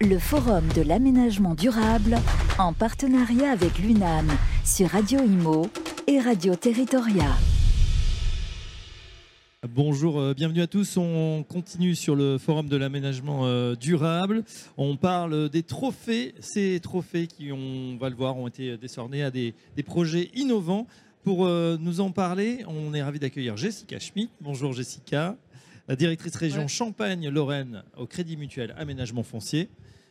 le Forum de l'aménagement durable en partenariat avec l'UNAM sur Radio Imo et Radio Territoria. Bonjour, euh, bienvenue à tous. On continue sur le forum de l'aménagement euh, durable. On parle des trophées. Ces trophées qui, on va le voir, ont été décernés à des, des projets innovants. Pour euh, nous en parler, on est ravi d'accueillir Jessica Schmidt. Bonjour Jessica, la directrice région Ouais. Champagne-Lorraine au Crédit Mutuel Aménagement Foncier.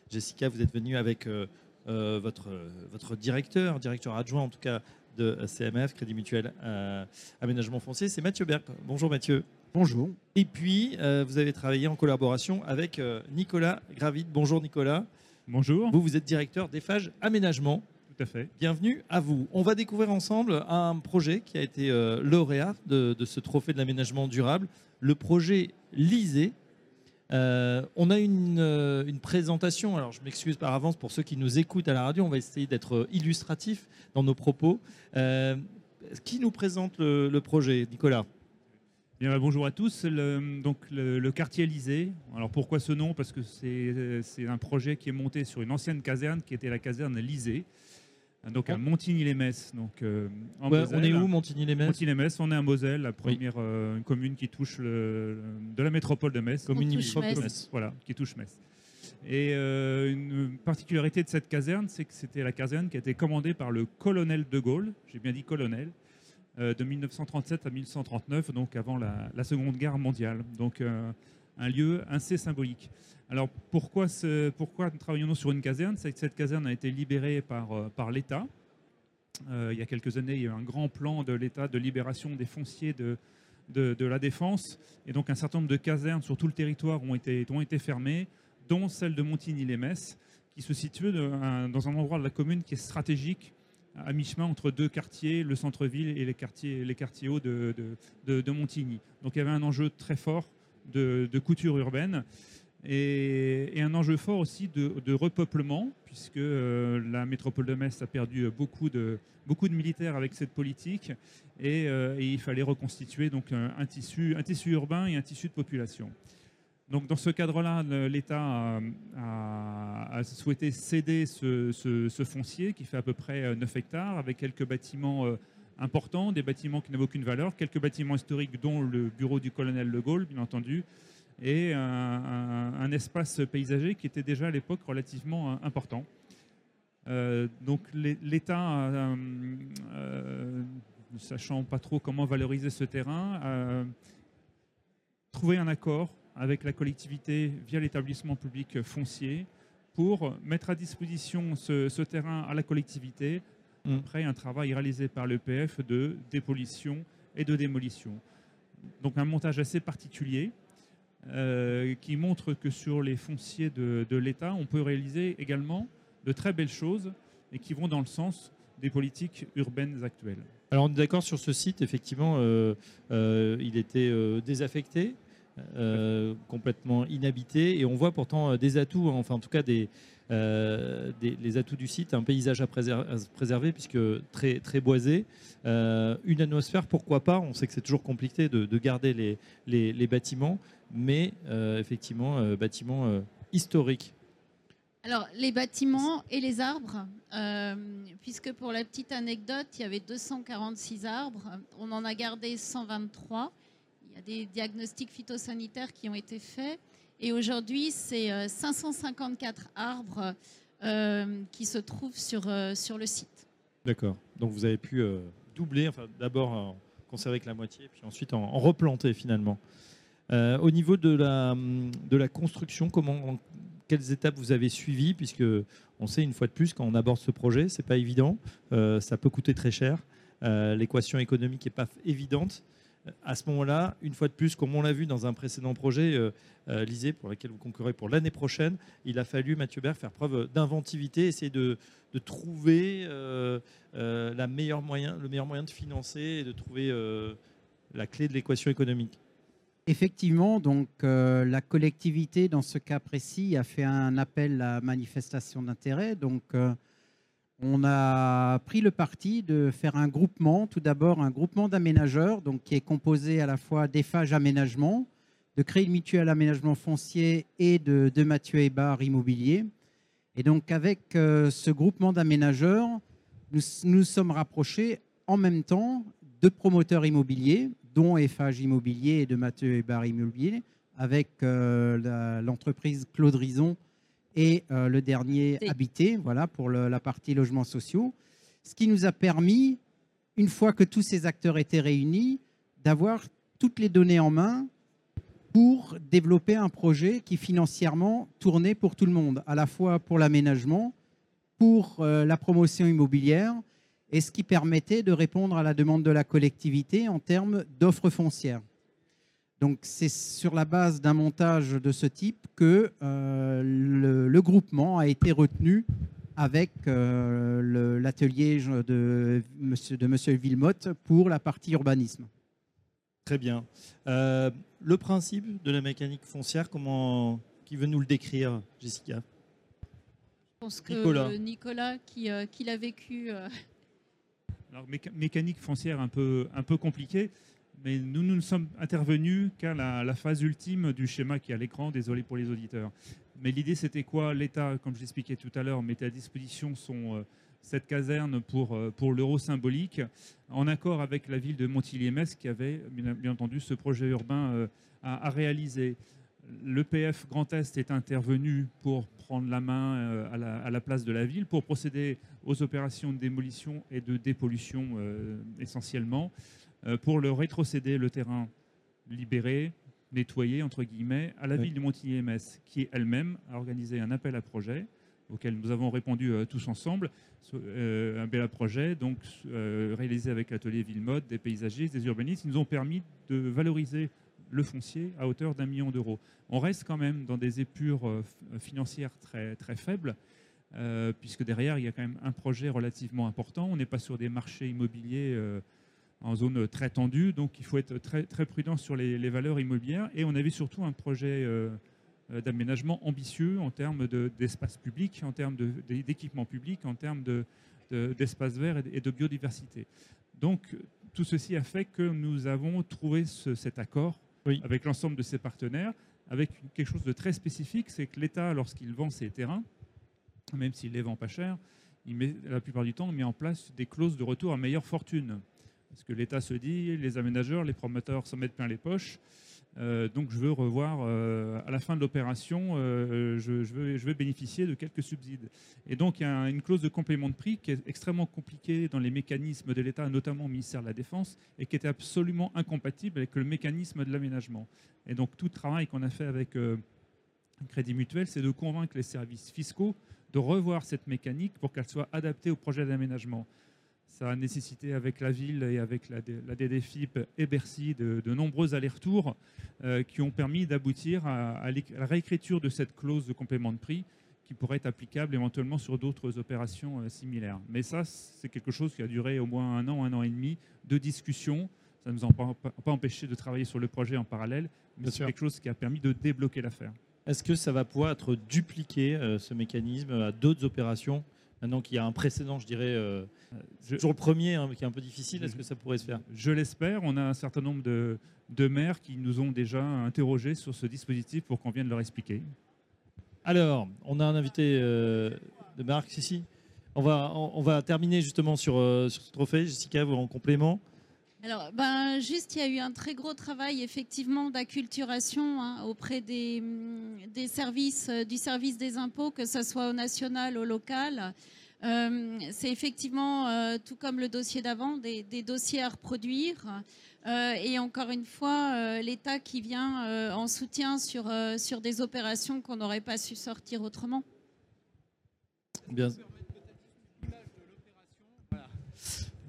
Jessica, vous êtes venue avec euh, euh, votre, votre directeur, directeur adjoint en tout cas de CMF, Crédit Mutuel euh, Aménagement Foncier, c'est Mathieu Berg. Bonjour Mathieu. Bonjour. Et puis, euh, vous avez travaillé en collaboration avec euh, Nicolas Gravide. Bonjour Nicolas. Bonjour. Vous, vous êtes directeur d'EFAGE Aménagement. Tout à fait. Bienvenue à vous. On va découvrir ensemble un projet qui a été euh, lauréat de, de ce trophée de l'aménagement durable, le projet LISE. Euh, on a une, euh, une présentation, alors je m'excuse par avance pour ceux qui nous écoutent à la radio, on va essayer d'être illustratif dans nos propos. Euh, qui nous présente le, projet, Nicolas? Bien, bah, bonjour à tous. Le, donc, le, quartier Élysée. Alors, pourquoi ce nom? Parce que c'est c'est un projet qui est monté sur une ancienne caserne qui était la caserne Élysée. Donc, à Montigny-les-Metz. Donc, euh, en Ouais, Moselle. On est où, Montigny-les-Metz Montigny-les-Metz, on est à Moselle, la première euh, une commune qui touche le, de la métropole de Metz. Commune limitrophe de Metz. Metz. Voilà, qui touche Metz. Et euh, une particularité de cette caserne, c'est que c'était la caserne qui a été commandée par le colonel de Gaulle, j'ai bien dit colonel, euh, de 1937 à 1939, donc avant la, la Seconde Guerre mondiale. Donc euh, un lieu assez symbolique. Alors pourquoi, travaillons-nous sur une caserne? Cette caserne a été libérée par, euh, l'État. Euh, il y a quelques années, il y a eu un grand plan de l'État de libération des fonciers de, la défense. Et donc un certain nombre de casernes sur tout le territoire ont été, ont été fermées, dont celle de Montigny-les-Metz, qui se situe dans un endroit de la commune qui est stratégique, à mi-chemin entre deux quartiers, le centre-ville et les quartiers, hauts de Montigny. Donc il y avait un enjeu très fort de, couture urbaine et, un enjeu fort aussi de, repeuplement, puisque euh, la métropole de Metz a perdu beaucoup de, beaucoup de militaires avec cette politique et, euh, il fallait reconstituer donc un, tissu, un tissu urbain et un tissu de population. Donc dans ce cadre-là, l'État a, souhaité céder ce, foncier qui fait à peu près euh, 9 hectares avec quelques bâtiments euh, importants, des bâtiments qui n'avaient aucune valeur, quelques bâtiments historiques dont le bureau du colonel de Gaulle, bien entendu, et un, espace paysager qui était déjà à l'époque relativement euh, important. Euh, donc l'É- l'État, euh, euh, ne sachant pas trop comment valoriser ce terrain, a trouvé un accord avec la collectivité via l'établissement public foncier pour mettre à disposition ce, terrain à la collectivité. Après un travail réalisé par l'EPF de dépollution et de démolition. Donc un montage assez particulier euh, qui montre que sur les fonciers de, de l'État, on peut réaliser également de très belles choses et qui vont dans le sens des politiques urbaines actuelles. Alors on est d'accord sur ce site, effectivement, euh, euh, il était désaffecté, complètement inhabité, et on voit pourtant des atouts, hein, enfin en tout cas des, euh, les atouts du site, un paysage à, préser- à préserver puisque très, très boisé, euh, une atmosphère, pourquoi pas, on sait que c'est toujours compliqué de, de garder les, bâtiments, mais euh, effectivement, bâtiments historiques. Alors, les bâtiments et les arbres, puisque pour la petite anecdote, il y avait 246 arbres, on en a gardé 123. Il y a des diagnostics phytosanitaires qui ont été faits. Et aujourd'hui, c'est euh, 554 arbres euh, qui se trouvent sur, euh, sur le site. D'accord. Donc vous avez pu euh, doubler, enfin d'abord conserver que la moitié, puis ensuite en, replanter finalement. Euh, au niveau de la, de la construction, comment, quelles étapes vous avez suivies Puisque on sait une fois de plus quand on aborde ce projet, c'est pas évident, euh, ça peut coûter très cher. Euh, L'équation économique n'est pas évidente. À ce moment-là, une fois de plus, comme on l'a vu dans un précédent projet, euh, euh, pour lequel vous concurrez pour l'année prochaine, il a fallu, Mathieu Berg, faire preuve d'inventivité, essayer de, trouver euh, euh, la meilleure le meilleur moyen de financer et de trouver la clé de l'équation économique. Effectivement, donc la collectivité, dans ce cas précis, a fait un appel à manifestation d'intérêt. Donc, on a pris le parti de faire un groupement, tout d'abord un groupement d'aménageurs, donc qui est composé à la fois d'EFAGE Aménagement, de Crédit Mutuel Aménagement Foncier et de, de Mathieu Hébard Immobilier. Et donc avec ce groupement d'aménageurs, nous nous sommes rapprochés en même temps de promoteurs immobiliers, dont FH Immobilier et de Mathieu Hébert Immobilier, avec l'entreprise Claude Rison et le dernier Habité, voilà, pour la partie logements sociaux. Ce qui nous a permis, une fois que tous ces acteurs étaient réunis, d'avoir toutes les données en main pour développer un projet qui financièrement tournait pour tout le monde, à la fois pour l'aménagement, pour euh, la promotion immobilière, et ce qui permettait de répondre à la demande de la collectivité en termes d'offres foncières. Donc c'est sur la base d'un montage de ce type que euh, le, groupement a été retenu avec euh, l'atelier de monsieur, de monsieur Villemotte pour la partie urbanisme. Très bien. Euh, le principe de la mécanique foncière, comment, qui veut nous le décrire, Jessica? Je pense que Nicolas, qui, qui l'a vécu. Alors, mécanique foncière un peu, un peu compliquée mais nous, nous ne sommes intervenus qu'à la, phase ultime du schéma qui est à l'écran, désolé pour les auditeurs. Mais l'idée, c'était quoi? L'État, comme je l'expliquais tout à l'heure, mettait à disposition son, euh, cette caserne pour, euh, pour l'euro symbolique, en accord avec la ville de Montillier-Metz, qui avait, bien, entendu, ce projet urbain euh, à, réaliser. L'EPF Grand Est est intervenu pour prendre la main à, la, place de la ville, pour procéder aux opérations de démolition et de dépollution essentiellement. Euh, pour le rétrocéder le terrain libéré, nettoyé, entre guillemets, à la ville de Montigny-MS, qui elle-même a organisé un appel à projet auquel nous avons répondu euh, tous ensemble. Euh, un appel à projet, donc réalisé avec l'atelier Villemode, des paysagistes, des urbanistes, qui nous ont permis de valoriser le foncier à hauteur d'un million d'euros. On reste quand même dans des épures financières très, très faibles, puisque derrière, il y a quand même un projet relativement important. On n'est pas sur des marchés immobiliers en zone très tendue, donc il faut être très, très prudent sur les, valeurs immobilières. Et on avait surtout un projet euh, euh, d'aménagement ambitieux en termes d'espace public, en termes d'équipement public, en termes d'espace de, vert et de, biodiversité. Donc tout ceci a fait que nous avons trouvé cet accord avec l'ensemble de ses partenaires, avec quelque chose de très spécifique, c'est que l'État, lorsqu'il vend ses terrains, même s'il les vend pas cher, il met, la plupart du temps, met en place des clauses de retour à meilleure fortune. Parce que l'État se dit, les aménageurs, les promoteurs s'en mettent plein les poches. Euh, donc je veux revoir, euh, à la fin de l'opération, euh, je, veux, bénéficier de quelques subsides. Et donc il y a une clause de complément de prix qui est extrêmement compliquée dans les mécanismes de l'État, notamment au ministère de la Défense, et qui était absolument incompatible avec le mécanisme de l'aménagement. Et donc tout le travail qu'on a fait avec Crédit Mutuel, c'est de convaincre les services fiscaux de revoir cette mécanique pour qu'elle soit adaptée au projet d'aménagement. Ça a nécessité avec la ville et avec la, DDFIP et Bercy de, nombreux allers-retours euh, qui ont permis d'aboutir à, la réécriture de cette clause de complément de prix qui pourrait être applicable éventuellement sur d'autres opérations euh, similaires. Mais ça, c'est quelque chose qui a duré au moins un an, un an et demi de discussion. Ça ne nous a pas, empêché de travailler sur le projet en parallèle, mais c'est quelque chose qui a permis de débloquer l'affaire. Est-ce que ça va pouvoir être dupliqué, euh, ce mécanisme, à d'autres opérations Maintenant qu'il y a un précédent, je dirais, euh, toujours le premier, hein, qui est un peu difficile, est-ce que ça pourrait se faire? Je l'espère. On a un certain nombre de, de maires qui nous ont déjà interrogés sur ce dispositif pour qu'on vienne leur expliquer. Alors, on a un invité euh, de Marc, ici. On va, on, va terminer justement sur, euh, sur ce trophée. Jessica, vous en complément alors, ben, juste, il y a eu un très gros travail effectivement d'acculturation hein, auprès des, des services, euh, du service des impôts, que ce soit au national, au local. Euh, c'est effectivement, euh, tout comme le dossier d'avant, des, dossiers à reproduire. et encore une fois, l'État qui vient en soutien sur, des opérations qu'on n'aurait pas su sortir autrement.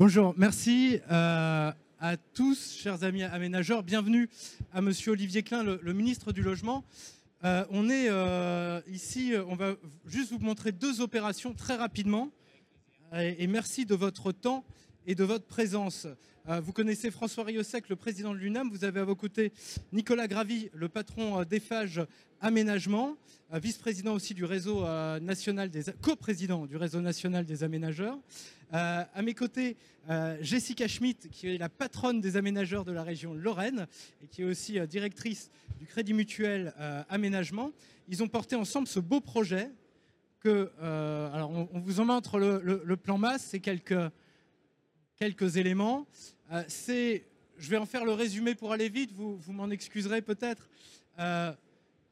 Bonjour, merci euh, à tous, chers amis aménageurs. Bienvenue à Monsieur Olivier Klein, le, ministre du Logement. Euh, on est euh, ici, on va juste vous montrer deux opérations très rapidement. Et, merci de votre temps et de votre présence. Vous connaissez François Riosec, le président de l'UNAM. Vous avez à vos côtés Nicolas Gravy, le patron d'EFAGE Aménagement, vice-président aussi du réseau national des co-président du réseau national des aménageurs. Euh, à mes côtés, euh, Jessica Schmidt, qui est la patronne des aménageurs de la région Lorraine et qui est aussi euh, directrice du Crédit Mutuel Aménagement. Ils ont porté ensemble ce beau projet euh, alors on, vous en montre le, plan masse, c'est quelques, quelques éléments. Euh, c'est, je vais en faire le résumé pour aller vite, vous, m'en excuserez peut-être. Euh,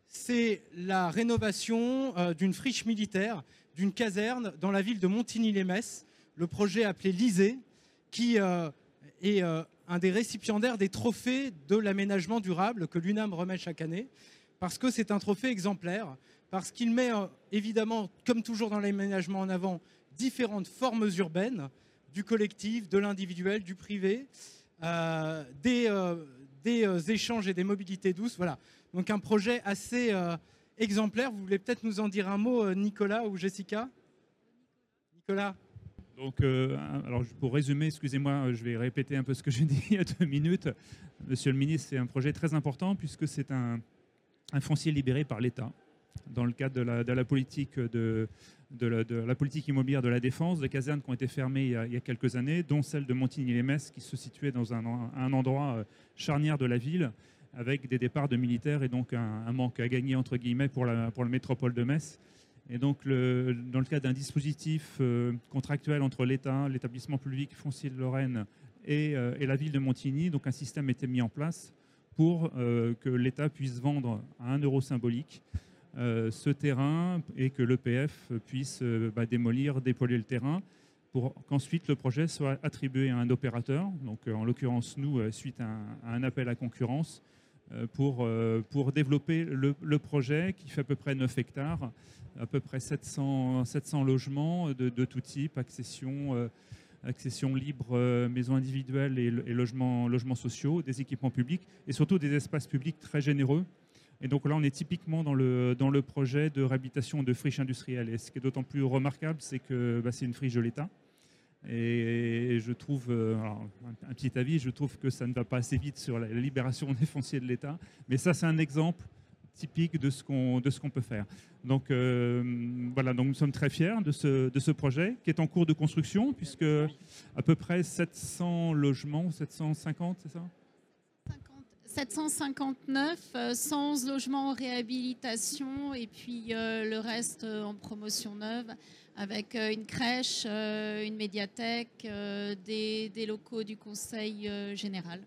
c'est la rénovation d'une friche militaire, d'une caserne dans la ville de Montigny-les-Metz, le projet appelé l'ISée, qui est un des récipiendaires des trophées de l'aménagement durable que l'UNAM remet chaque année, parce que c'est un trophée exemplaire parce qu'il met euh, évidemment, comme toujours dans l'aménagement en avant, différentes formes urbaines, du collectif, de l'individuel, du privé, euh, des, euh, échanges et des mobilités douces. Voilà, donc un projet assez exemplaire. Vous voulez peut-être nous en dire un mot, Nicolas ou Jessica? Nicolas? Donc, alors pour résumer, excusez-moi, je vais répéter un peu ce que j'ai dit il y a deux minutes. Monsieur le ministre, c'est un projet très important puisque c'est un foncier libéré par l'État dans le cadre de la, politique, de, la, politique immobilière de la défense, des casernes qui ont été fermées il y a, quelques années, dont celle de Montigny-les-Metz, qui se situait dans un, endroit euh, charnière de la ville, avec des départs de militaires et donc un, manque à gagner, entre guillemets, pour la, métropole de Metz. Et donc, dans le cadre d'un dispositif euh, contractuel entre l'État, l'établissement public foncier de Lorraine et, euh, et, la ville de Montigny, donc un système été mis en place pour que l'État puisse vendre à un euro symbolique ce terrain et que l'EPF puisse euh, bah, démolir, dépolluer le terrain pour qu'ensuite le projet soit attribué à un opérateur, donc euh, en l'occurrence nous, suite à un, appel à concurrence, pour, développer le, projet qui fait à peu près 9 hectares, à peu près 700, 700 logements de, tout type, accession, accession libre, maisons individuelles et, logements sociaux, des équipements publics et surtout des espaces publics très généreux et donc là, on est typiquement dans le, dans le projet de réhabilitation de friches industrielles. Et ce qui est d'autant plus remarquable, c'est que bah, c'est une friche de l'État. Et je trouve, euh, un, petit avis, je trouve que ça ne va pas assez vite sur la libération des fonciers de l'État. Mais ça, c'est un exemple typique de ce qu'on peut faire. Donc euh, voilà, donc nous sommes très fiers de ce, de ce projet qui est en cours de construction, puisque à peu près 700 logements, 750, c'est ça? 759, 111 euh, logements en réhabilitation et puis euh, le reste euh, en promotion neuve avec une crèche, une médiathèque, des, locaux du conseil général.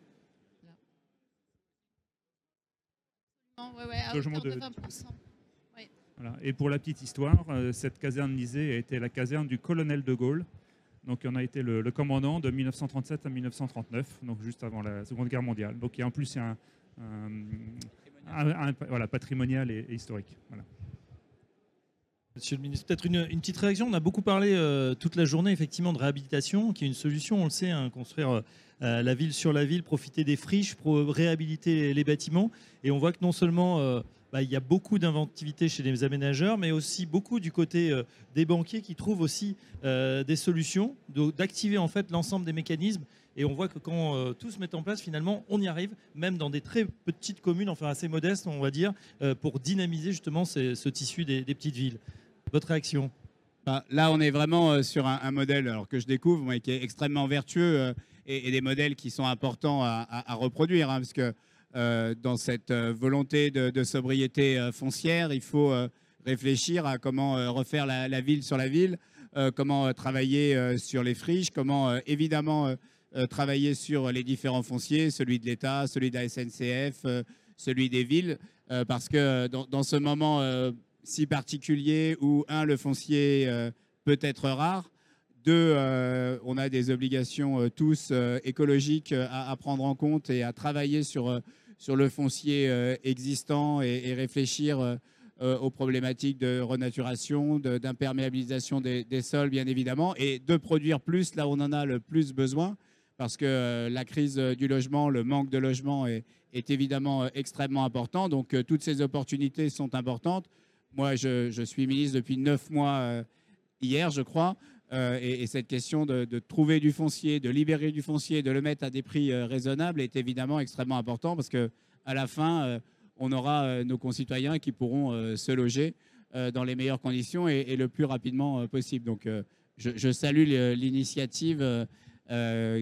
Et pour la petite histoire, cette caserne lisée a été la caserne du colonel de Gaulle, donc, on a été le, commandant de 1937 à 1939, donc juste avant la Seconde Guerre mondiale. Donc, il y a en plus un, voilà, patrimonial et, historique. Monsieur le ministre, peut-être une, petite réaction. On a beaucoup parlé euh, toute la journée effectivement de réhabilitation, qui est une solution, on le sait, hein, construire euh, la ville sur la ville, profiter des friches réhabiliter les, bâtiments. Et on voit que non seulement euh, bah, il y a beaucoup d'inventivité chez les aménageurs, mais aussi beaucoup du côté euh, des banquiers qui trouvent aussi euh, des solutions, d'activer en fait l'ensemble des mécanismes. Et on voit que quand euh, tout se met en place, finalement, on y arrive, même dans des très petites communes, enfin assez modestes, on va dire, pour dynamiser justement ce tissu des, petites villes. Votre réaction? Bah, Là, on est vraiment sur un, modèle que je découvre, qui est extrêmement vertueux et, des modèles qui sont importants à, reproduire, hein, parce que dans cette euh, volonté de, sobriété euh, foncière, il faut réfléchir à comment refaire la, ville sur la ville, comment travailler sur les friches, comment évidemment travailler sur les différents fonciers, celui de l'État, celui de la SNCF, celui des villes, parce que dans, ce moment si particulier où, un, le foncier peut être rare, deux, on a des obligations tous écologiques à, prendre en compte et à travailler sur sur le foncier euh, existant et, réfléchir euh, euh, aux problématiques de renaturation, d'imperméabilisation des, sols, bien évidemment, et de produire plus là où on en a le plus besoin, parce que la crise du logement, le manque de logement est, évidemment extrêmement important. Donc toutes ces opportunités sont importantes. Moi, je, suis ministre depuis neuf mois hier, je crois. Euh, et, cette question de, trouver du foncier, de libérer du foncier, de le mettre à des prix euh, raisonnables est évidemment extrêmement important parce que à la fin, euh, on aura nos concitoyens qui pourront se loger dans les meilleures conditions et, le plus rapidement possible. Donc, je, salue l'initiative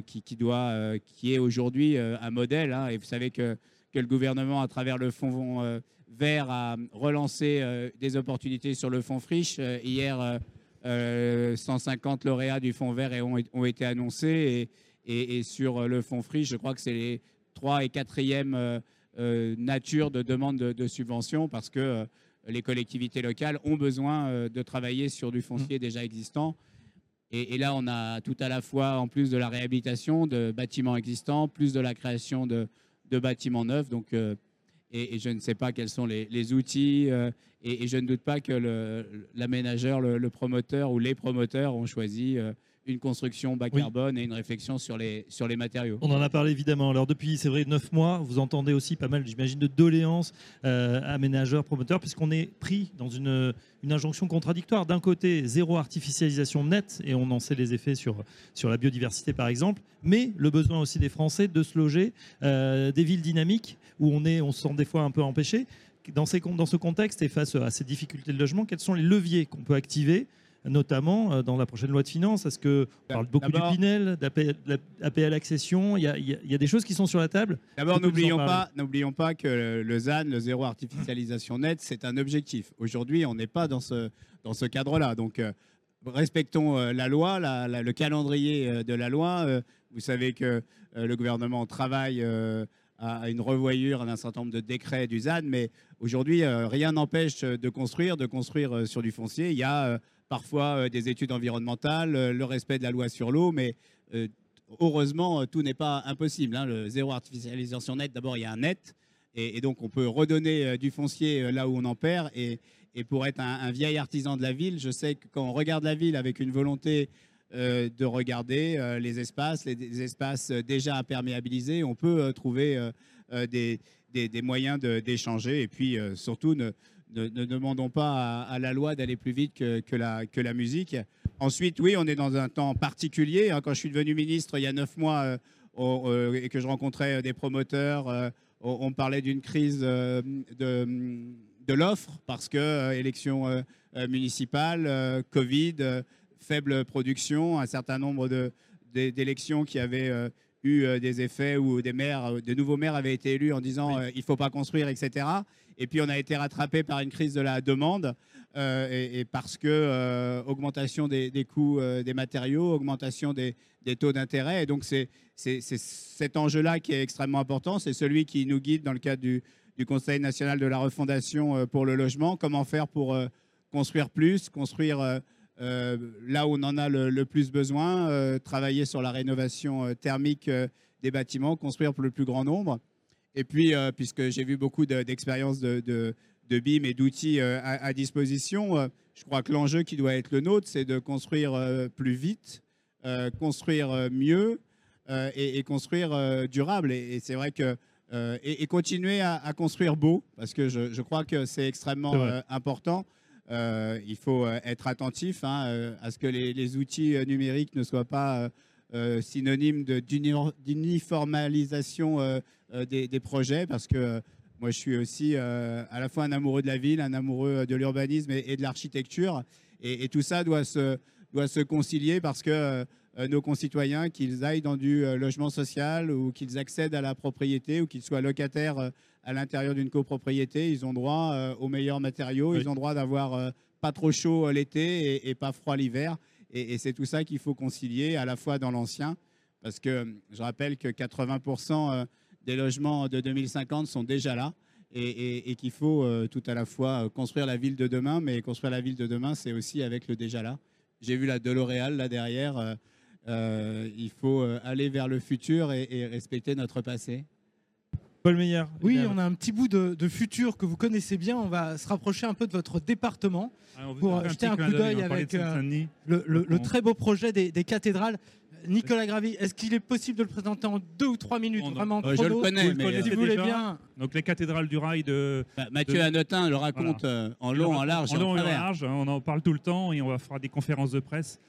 qui, doit, qui est aujourd'hui un modèle. Hein. et vous savez que, que, le gouvernement, à travers le fonds Vert a relancé des opportunités sur le fonds friche. Hier, euh, euh, 150 lauréats du fonds vert ont, ont été annoncés. Et, et- et sur le fonds friche, je crois que c'est les 3 et 4e euh, euh, nature de demande de, de subventions parce que euh, les collectivités locales ont besoin euh, de travailler sur du foncier déjà existant. Et, et là, on a tout à la fois, en plus de la réhabilitation de bâtiments existants, plus de la création de, de bâtiments neufs. Donc, euh, et, je ne sais pas quels sont les, outils. euh, et, je ne doute pas que l'aménageur, le, le promoteur ou les promoteurs ont choisi euh, une construction bas Oui. carbone et une réflexion sur les, sur les matériaux. On en a parlé évidemment. Alors depuis, c'est vrai, neuf mois, vous entendez aussi pas mal, j'imagine, de doléances euh, aménageurs, promoteurs, puisqu'on est pris dans une, une injonction contradictoire. D'un côté, zéro artificialisation nette, et on en sait les effets sur, sur la biodiversité par exemple, mais le besoin aussi des Français de se loger, euh, des villes dynamiques où on, est, on se sent des fois un peu empêché. Dans, ces, dans ce contexte et face à ces difficultés de logement, quels sont les leviers qu'on peut activer notamment euh, dans la prochaine loi de finances Est-ce que on parle beaucoup du Pinel, d'APL APL accession Il y, a- il y des choses qui sont sur la table. D'abord, n'oublions pas, n'oublions pas que le ZAN, le zéro artificialisation nette, c'est un objectif. Aujourd'hui, on n'est pas dans ce, dans ce cadre-là. Donc, euh, respectons euh, la loi, la- la- le calendrier euh, de la loi. Vous savez que le gouvernement travaille à une revoyure d'un certain nombre de décrets du ZAN, mais aujourd'hui, rien n'empêche de construire, de construire sur du foncier. Il y a parfois euh, des études environnementales, euh, le respect de la loi sur l'eau, mais euh, heureusement, tout n'est pas impossible. hein. Le zéro artificialisation net, d'abord, il y a un net. Et, donc, on peut redonner du foncier là où on en perd. Et, pour être un, vieil artisan de la ville, je sais que quand on regarde la ville avec une volonté de regarder les espaces, les, espaces déjà imperméabilisés, on peut trouver des, moyens d'échanger. Et puis, surtout, ne, ne- ne demandons pas à, à la loi d'aller plus vite que, que la, que la musique. Ensuite, oui, on est dans un temps particulier. hein. Quand je suis devenu ministre il y a neuf mois euh, euh, et que je rencontrais euh, des promoteurs, euh, on, parlait d'une crise de, de l'offre parce que élections municipales, Covid, faible production, un certain nombre d'élections qui avaient eu des effets où des maires, de nouveaux maires avaient été élus en disant euh, il faut pas construire, etc. Et puis on a été rattrapé par une crise de la demande euh, et, parce que euh, augmentation des, coûts euh, des matériaux, augmentation des, taux d'intérêt. Et donc c'est cet enjeu-là qui est extrêmement important. C'est celui qui nous guide dans le cadre du, Conseil national de la refondation pour le logement. Comment faire pour construire plus, construire là où on en a le, plus besoin, travailler sur la rénovation thermique des bâtiments, construire pour le plus grand nombre. Et puis, euh, puisque j'ai vu beaucoup de- d'expériences de, de, de BIM et d'outils euh, à, à disposition, euh, je crois que l'enjeu qui doit être le nôtre, c'est de construire plus vite, construire mieux et, et construire durable. Et, et c'est vrai que et, et continuer à, à construire beau, parce que je, je crois que c'est extrêmement important. Il faut être attentif hein, à ce que les, les outils numériques ne soient pas synonymes d'uniformalisation des, des projets, parce que euh, moi je suis aussi euh, à la fois un amoureux de la ville, un amoureux de l'urbanisme et, et de l'architecture, et, et tout ça doit se, doit se concilier parce que euh, euh, nos concitoyens, qu'ils aillent dans du euh, logement social ou qu'ils accèdent à la propriété ou qu'ils soient locataires euh, à l'intérieur d'une copropriété, ils ont droit euh, aux meilleurs matériaux, Oui. ils ont droit d'avoir euh, pas trop chaud euh, l'été et, et pas froid l'hiver. Et, et c'est tout ça qu'il faut concilier à la fois dans l'ancien, parce que euh, je rappelle que 80% euh, des logements de 2050 sont déjà là. Et, et- et qu'il faut euh, tout à la fois euh, construire la ville de demain, mais construire la ville de demain, c'est aussi avec le déjà là. J'ai vu la de L'Oréal là derrière. euh, euh, il faut aller vers le futur et, et respecter notre passé. Paul Meyer. Oui, on a un petit bout de, de futur que vous connaissez bien. On va se rapprocher un peu de votre département. Alors, Pour jeter un coup d'œil, avec, euh. Le, le- le On- très beau projet des, des cathédrales. Nicolas Gravy, est-ce qu'il est possible de le présenter en deux ou trois minutes Vraiment Euh, je le connais, le mais Si euh, vous voulez bien. Donc les cathédrales du rail de bah, Mathieu de- Hanotin le raconte euh, en long, en large, en long et en large. hein, On en parle tout le temps et on va faire des conférences de presse.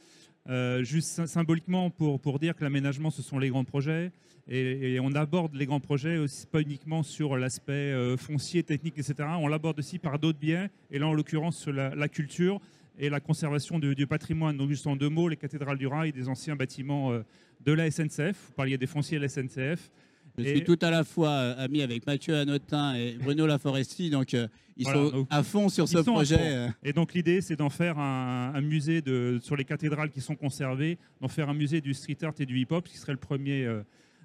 Euh, juste sy- symboliquement pour, pour dire que l'aménagement, ce sont les grands projets. Et, et on aborde les grands projets aussi, pas uniquement sur l'aspect euh, foncier, technique, etc. On l'aborde aussi par d'autres biais. Et là, en l'occurrence, sur la, la culture et la conservation du, du patrimoine. Donc, juste en deux mots, les cathédrales du rail, des anciens bâtiments euh, de la SNCF. Vous parliez des fonciers de la SNCF. Je Et- suis tout à la fois euh, ami avec Mathieu Hanotin et Bruno Laforesti, donc euh, ils Voilà, sont donc, à fond sur ce projet. Et donc l'idée, c'est d'en faire un, un musée de, sur les cathédrales qui sont conservées, d'en faire un musée du street art et du hip-hop, qui serait le premier euh,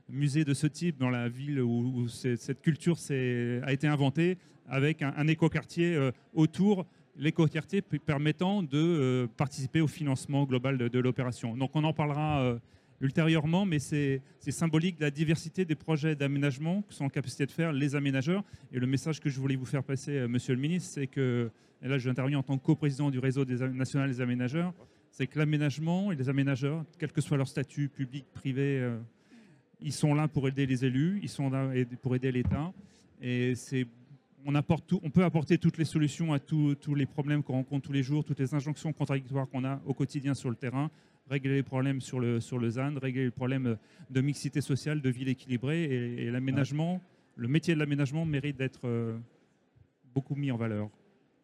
musée de ce type dans la ville où, cette culture a été inventée, avec un, un écoquartier euh, autour, p- permettant de euh, participer au financement global de, l'opération. Donc on en parlera euh, ultérieurement, mais c'est symbolique de la diversité des projets d'aménagement que sont en capacité de faire les aménageurs. Et le message que je voulais vous faire passer, euh, Monsieur le Ministre, c'est que, et là j'interviens en tant que coprésident du réseau des, national des aménageurs, c'est que l'aménagement et les aménageurs, quel que soit leur statut, public, privé, ils sont là pour aider les élus, ils sont là pour aider l'État. Et c'est on, peut apporter toutes les solutions à tous les problèmes qu'on rencontre tous les jours, toutes les injonctions contradictoires qu'on a au quotidien sur le terrain, régler les problèmes sur le, sur ZAN, régler les problèmes de mixité sociale, de ville équilibrée. Et, l'aménagement, le métier de l'aménagement mérite d'être euh, beaucoup mis en valeur.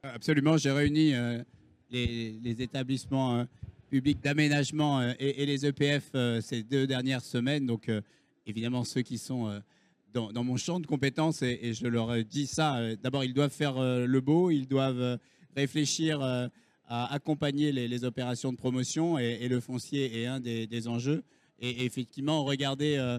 Absolument, j'ai réuni euh, les, établissements euh, publics d'aménagement et, et les EPF ces deux dernières semaines. Donc, évidemment, ceux qui sont dans, mon champ de compétences, et, je leur dit ça, euh, d'abord, ils doivent faire euh, le beau, ils doivent euh, réfléchir à accompagner les, opérations de promotion, et, le foncier est un des, enjeux. Et, effectivement, regarder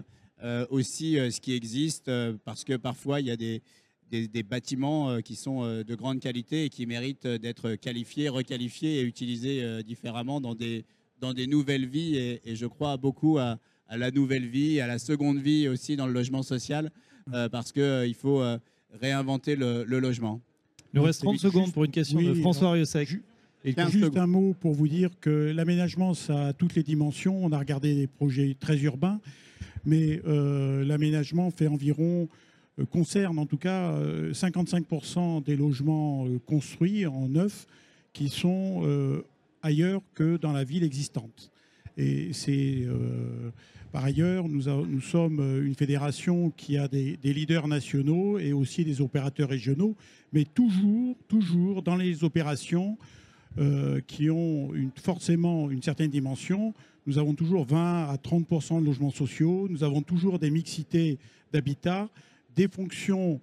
aussi ce qui existe, parce que parfois, il y a des bâtiments qui sont de grande qualité et qui méritent d'être qualifiés, requalifiés et utilisés différemment dans des, dans des nouvelles vies. Et je crois beaucoup à, à la nouvelle vie, à la seconde vie aussi dans le logement social, euh, parce qu'il faut euh, réinventer le, le logement. Il nous reste C'est 30 juste- secondes pour une question de François Riosec. ju- Et Quinze Juste secondes. un mot pour vous dire que l'aménagement, ça a toutes les dimensions. On a regardé des projets très urbains, mais euh, l'aménagement fait environ, euh, concerne en tout cas euh, 55% des logements euh, construits en neuf qui sont euh, ailleurs que dans la ville existante. Et c'est euh, par ailleurs, nous, sommes euh, une fédération qui a des, leaders nationaux et aussi des opérateurs régionaux, mais toujours, toujours dans les opérations euh, qui ont forcément une certaine dimension. Nous avons toujours 20 à 30% de logements sociaux, nous avons toujours des mixités d'habitat, des fonctions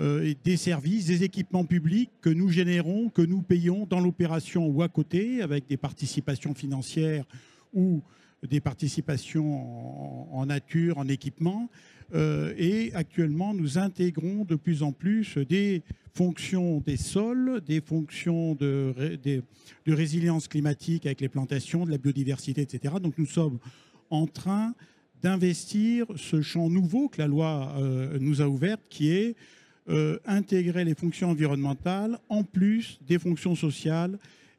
euh, et des services, des équipements publics que nous générons, que nous payons dans l'opération ou à côté, avec des participations financières ou des participations en, nature, en équipement. Euh, et actuellement, nous intégrons de plus en plus des fonctions des sols, des fonctions de, résilience climatique avec les plantations, de la biodiversité, etc. Donc nous sommes en train d'investir ce champ nouveau que la loi euh, nous a ouvert, qui est euh, intégrer les fonctions environnementales en plus des fonctions sociales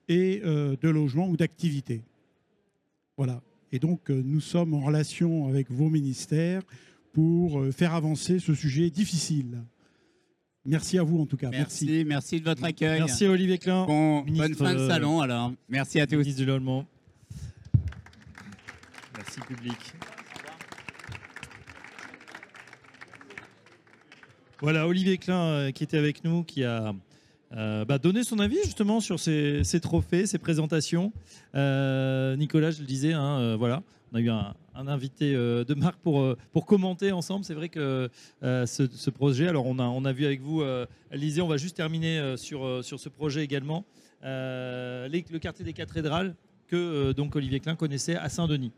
et de logement ou d'activité. Voilà. Et donc euh, nous sommes en relation avec vos ministères pour euh, faire avancer ce sujet difficile. Merci à vous en tout cas. Merci. Merci, merci de votre accueil. Merci Olivier Klein, Bon, bonne fin de euh, salon alors. Merci à tous. ministre du Logement. Merci public. Voilà, Olivier Klein qui était avec nous, qui a euh, bah, donné son avis justement sur ces, trophées, ces présentations. Euh, Nicolas, je le disais, hein, euh, voilà, on a eu un, invité de marque pour, pour commenter ensemble. C'est vrai que ce, projet, alors on a, on a vu avec vous, Alizé, on va juste terminer sur, sur ce projet également. Le quartier des cathédrales que donc Olivier Klein connaissait à Saint-Denis.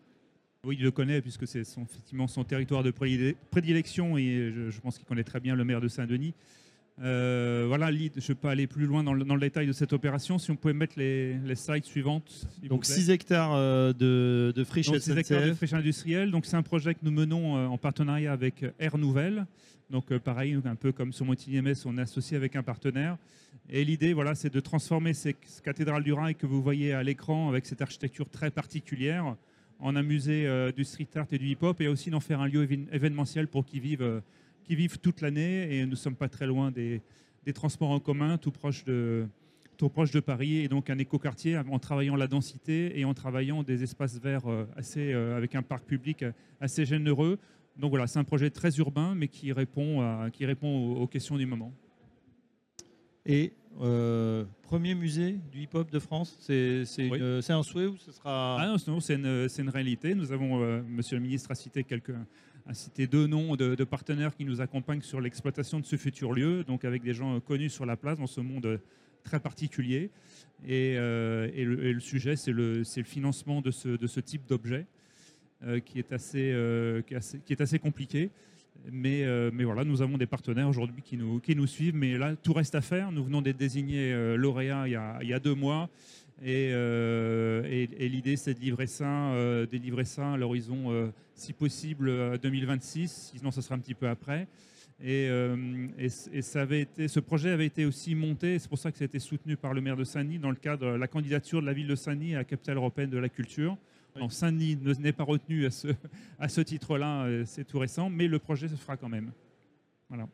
Oui, il le connaît puisque c'est son, effectivement son territoire de prédile- prédilection et je pense qu'il connaît très bien le maire de Saint-Denis. Euh, voilà, je ne vais pas aller plus loin dans le, dans le détail de cette opération. Si on pouvait mettre les, les slides suivantes. Donc vous plaît. 6 hectares euh, de, de friches Donc, ces hectares de friches industrielles. Donc, c'est un projet que nous menons euh, en partenariat avec euh, Air Nouvelle. Donc, pareil, un peu comme sur Montigny-MS, on est associé avec un partenaire. Et l'idée, voilà, c'est de transformer ces cathédrales du rail que vous voyez à l'écran avec cette architecture très particulière en un musée du street art et du hip-hop et aussi d'en faire un lieu évén- événementiel pour qu'ils vivent, qu'ils vivent toute l'année. Et nous ne sommes pas très loin des, des transports en commun, tout proche de, tout proche de Paris, et donc un écoquartier en travaillant la densité et en travaillant des espaces verts euh, assez, euh, avec un parc public assez généreux. Donc voilà, c'est un projet très urbain, mais qui répond, à- qui répond aux, questions du moment. Et euh, premier musée du hip-hop de France, c'est Oui. un souhait ou ce sera Ah non, c'est une, une réalité. Nous avons, euh, Monsieur le ministre a cité quelques, à citer deux noms de, partenaires qui nous accompagnent sur l'exploitation de ce futur lieu, donc avec des gens connus sur la place dans ce monde très particulier. Et, le, sujet, c'est le, financement de ce, type d'objet qui, est assez, compliqué. Mais, euh, voilà, nous avons des partenaires aujourd'hui qui nous, suivent. Mais là, tout reste à faire. Nous venons d'être désignés euh, lauréats il y, a, deux mois. Et, euh, et, l'idée, c'est de livrer ça, délivrer ça à l'horizon, si possible, 2026. Sinon, ça sera un petit peu après. Et, et, ça avait été, ce projet avait été aussi monté, c'est pour ça que ça a été soutenu par le maire de Saint-Denis dans le cadre de la candidature de la ville de Saint-Denis à la capitale européenne de la culture. Saint-Denis n'est pas retenu à ce, à ce titre-là, euh, c'est tout récent, mais le projet se fera quand même. Voilà.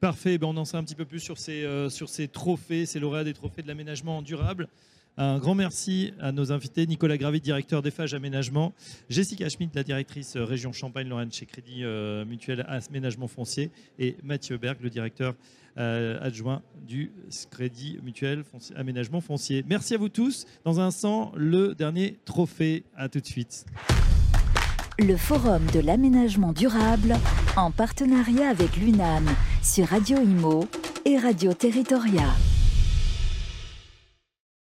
Parfait, ben on en sait un petit peu plus sur ces, euh, sur ces trophées, ces lauréats des trophées de l'aménagement durable. Un grand merci à nos invités, Nicolas Gravit, directeur d'EFAGE Aménagement, Jessica Schmidt, la directrice euh, région Champagne-Lorraine chez Crédit Mutuel Aménagement Foncier, et Mathieu Berg, le directeur euh, adjoint du Crédit Mutuel Aménagement Foncier. Merci à vous tous. Dans un instant, le dernier trophée. À tout de suite. Le Forum de l'aménagement durable en partenariat avec l'UNAM sur Radio Imo et Radio Territoria.